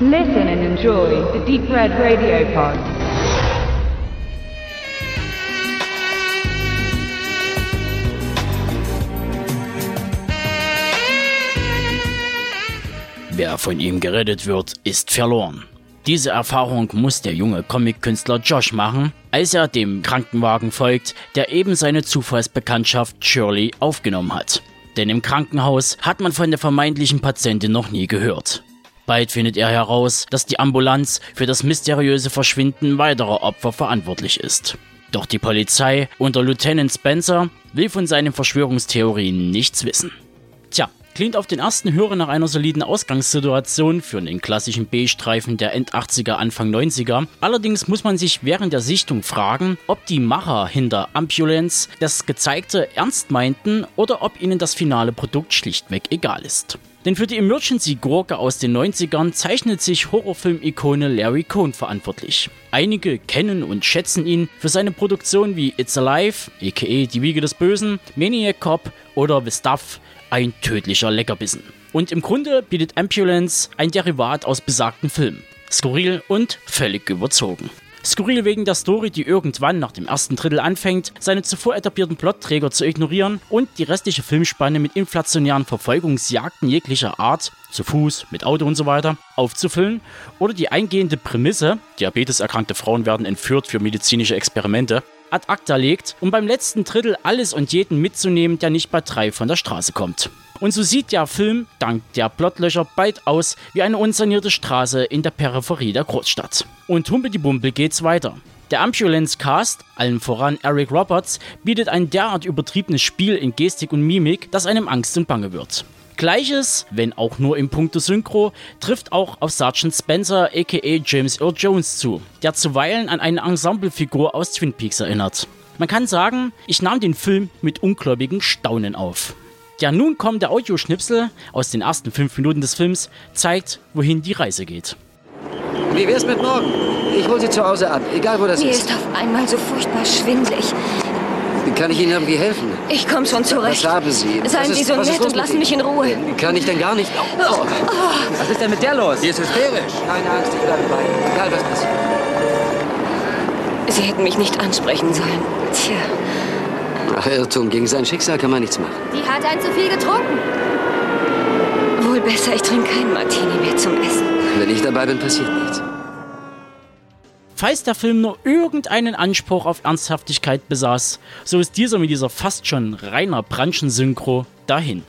Listen and enjoy the Deep Red Radio Pod. Wer von ihm gerettet wird, ist verloren. Diese Erfahrung muss der junge Comic-Künstler Josh machen, als er dem Krankenwagen folgt, der eben seine Zufallsbekanntschaft Shirley aufgenommen hat. Denn im Krankenhaus hat man von der vermeintlichen Patientin noch nie gehört. Bald findet er heraus, dass die Ambulanz für das mysteriöse Verschwinden weiterer Opfer verantwortlich ist. Doch die Polizei unter Lieutenant Spencer will von seinen Verschwörungstheorien nichts wissen. Tja, klingt auf den ersten Hörer nach einer soliden Ausgangssituation für einen klassischen B-Streifen der End-80er, Anfang 90er. Allerdings muss man sich während der Sichtung fragen, ob die Macher hinter Ambulance das Gezeigte ernst meinten oder ob ihnen das finale Produkt schlichtweg egal ist. Denn für die Emergency-Gurke aus den 90ern zeichnet sich Horrorfilm-Ikone Larry Cohn verantwortlich. Einige kennen und schätzen ihn für seine Produktionen wie It's Alive, aka Die Wiege des Bösen, Maniac Cop oder The Stuff, ein tödlicher Leckerbissen. Und im Grunde bietet Ambulance ein Derivat aus besagten Filmen. Skurril und völlig überzogen. Skurril wegen der Story, die irgendwann nach dem ersten Drittel anfängt, seine zuvor etablierten Plotträger zu ignorieren und die restliche Filmspanne mit inflationären Verfolgungsjagden jeglicher Art, zu Fuß, mit Auto und so weiter, aufzufüllen oder die eingehende Prämisse, diabeteserkrankte Frauen werden entführt für medizinische Experimente, ad acta legt, um beim letzten Drittel alles und jeden mitzunehmen, der nicht bei drei von der Straße kommt. Und so sieht der Film, dank der Plotlöcher, bald aus wie eine unsanierte Straße in der Peripherie der Großstadt. Und humpeldibumpel geht's weiter. Der Ambulance Cast, allen voran Eric Roberts, bietet ein derart übertriebenes Spiel in Gestik und Mimik, dass einem Angst und Bange wird. Gleiches, wenn auch nur im Punkto Synchro, trifft auch auf Sergeant Spencer aka James Earl Jones zu, der zuweilen an eine Ensemblefigur aus Twin Peaks erinnert. Man kann sagen, ich nahm den Film mit ungläubigen Staunen auf. Der nun kommende Audioschnipsel aus den ersten fünf Minuten des Films zeigt, wohin die Reise geht. Wie wär's mit morgen? Ich hol Sie zu Hause ab, egal wo das Mir ist. ist auf einmal so furchtbar schwindlig. Kann ich Ihnen irgendwie helfen? Ich komme schon zurecht. Was haben Sie? Seien Was Sie ist- so ist nett und lassen mich in Ruhe. Kann ich denn gar nicht? Oh. Was ist denn mit der los? Die ist hysterisch. Keine Angst, ich bleibe bei Ihnen. Egal was passiert. Sie hätten mich nicht ansprechen sollen. Tja, Ach, Irrtum. Gegen sein Schicksal kann man nichts machen. die hat ein zu viel getrunken. Wohl besser, ich trinke keinen Martini mehr zum Essen. Wenn ich dabei bin, passiert nichts. Falls der Film nur irgendeinen Anspruch auf Ernsthaftigkeit besaß, so ist dieser mit dieser fast schon reiner Branchensynchro dahin.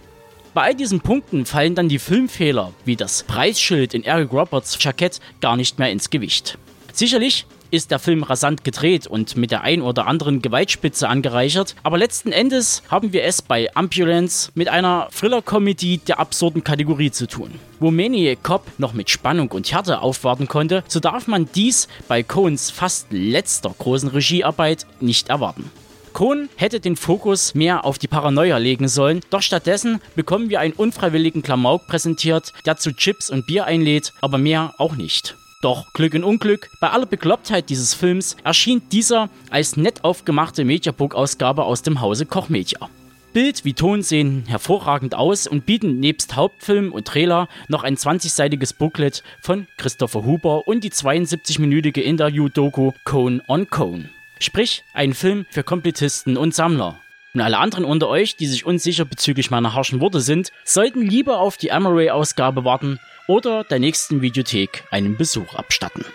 Bei all diesen Punkten fallen dann die Filmfehler, wie das Preisschild in Eric Roberts Jackett, gar nicht mehr ins Gewicht. Sicherlich ist der Film rasant gedreht und mit der ein oder anderen Gewaltspitze angereichert, aber letzten Endes haben wir es bei Ambulance mit einer Thriller-Comedy der absurden Kategorie zu tun. Wo Maniac Cop noch mit Spannung und Härte aufwarten konnte, so darf man dies bei Coens fast letzter großen Regiearbeit nicht erwarten. Cohn hätte den Fokus mehr auf die Paranoia legen sollen, doch stattdessen bekommen wir einen unfreiwilligen Klamauk präsentiert, der zu Chips und Bier einlädt, aber mehr auch nicht. Doch Glück und Unglück, bei aller Beklopptheit dieses Films erschien dieser als nett aufgemachte Mediabook-Ausgabe aus dem Hause Koch Media. Bild wie Ton sehen hervorragend aus und bieten nebst Hauptfilm und Trailer noch ein 20-seitiges Booklet von Christopher Huber und die 72-minütige Interview-Doku Cone on Cone. Sprich, ein Film für Komplettisten und Sammler. Und alle anderen unter euch, die sich unsicher bezüglich meiner harschen Worte sind, sollten lieber auf die Amaray-Ausgabe warten oder der nächsten Videothek einen Besuch abstatten.